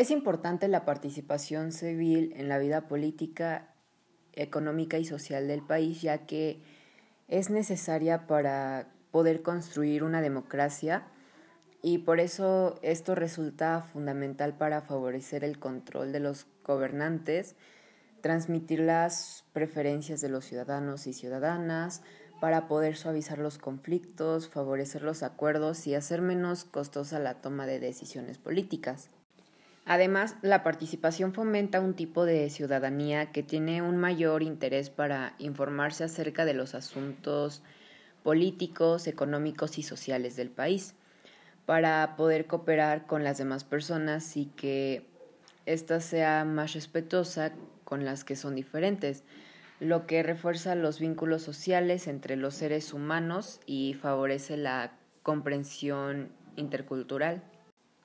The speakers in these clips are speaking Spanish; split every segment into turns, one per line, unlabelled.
Es importante la participación civil en la vida política, económica y social del país, ya que es necesaria para poder construir una democracia y por eso esto resulta fundamental para favorecer el control de los gobernantes, transmitir las preferencias de los ciudadanos y ciudadanas, para poder suavizar los conflictos, favorecer los acuerdos y hacer menos costosa la toma de decisiones políticas. Además, la participación fomenta un tipo de ciudadanía que tiene un mayor interés para informarse acerca de los asuntos políticos, económicos y sociales del país, para poder cooperar con las demás personas y que ésta sea más respetuosa con las que son diferentes, lo que refuerza los vínculos sociales entre los seres humanos y favorece la comprensión intercultural.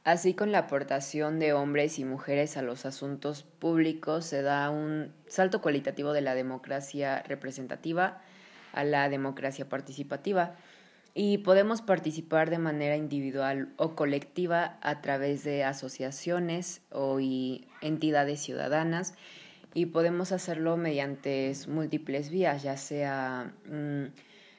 Así con la aportación de hombres y mujeres a los asuntos públicos se da un salto cualitativo de la democracia representativa a la democracia participativa. Y podemos participar de manera individual o colectiva a través de asociaciones o entidades ciudadanas y podemos hacerlo mediante múltiples vías, ya sea mm,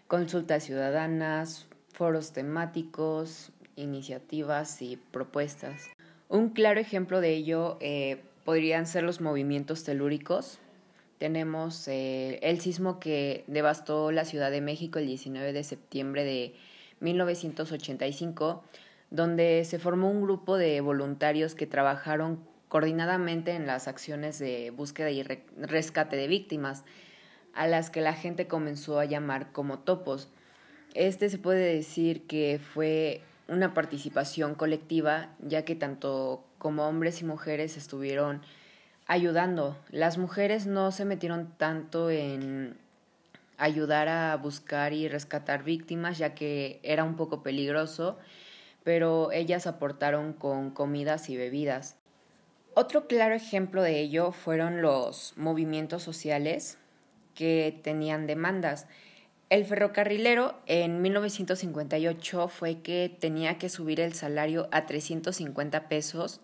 consultas ciudadanas, foros temáticos, iniciativas y propuestas. Un claro ejemplo de ello eh, podrían ser los movimientos telúricos. Tenemos eh, el sismo que devastó la Ciudad de México el 19 de septiembre de 1985, donde se formó un grupo de voluntarios que trabajaron coordinadamente en las acciones de búsqueda y rescate de víctimas, a las que la gente comenzó a llamar como topos. Este se puede decir que fue una participación colectiva, ya que tanto como hombres y mujeres estuvieron ayudando. Las mujeres no se metieron tanto en ayudar a buscar y rescatar víctimas, ya que era un poco peligroso, pero ellas aportaron con comidas y bebidas. Otro claro ejemplo de ello fueron los movimientos sociales que tenían demandas. El ferrocarrilero en 1958 fue que tenía que subir el salario a 350 pesos.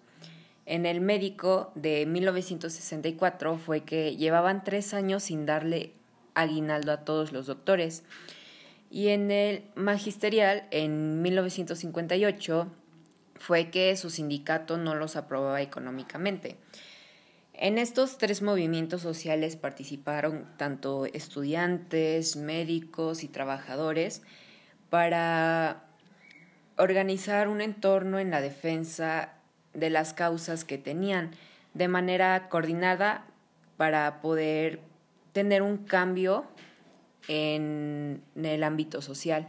En el médico de 1964 fue que llevaban tres años sin darle aguinaldo a todos los doctores. Y en el magisterial, en 1958, fue que su sindicato no los aprobaba económicamente. En estos tres movimientos sociales participaron tanto estudiantes, médicos y trabajadores para organizar un entorno en la defensa de las causas que tenían de manera coordinada para poder tener un cambio en el ámbito social.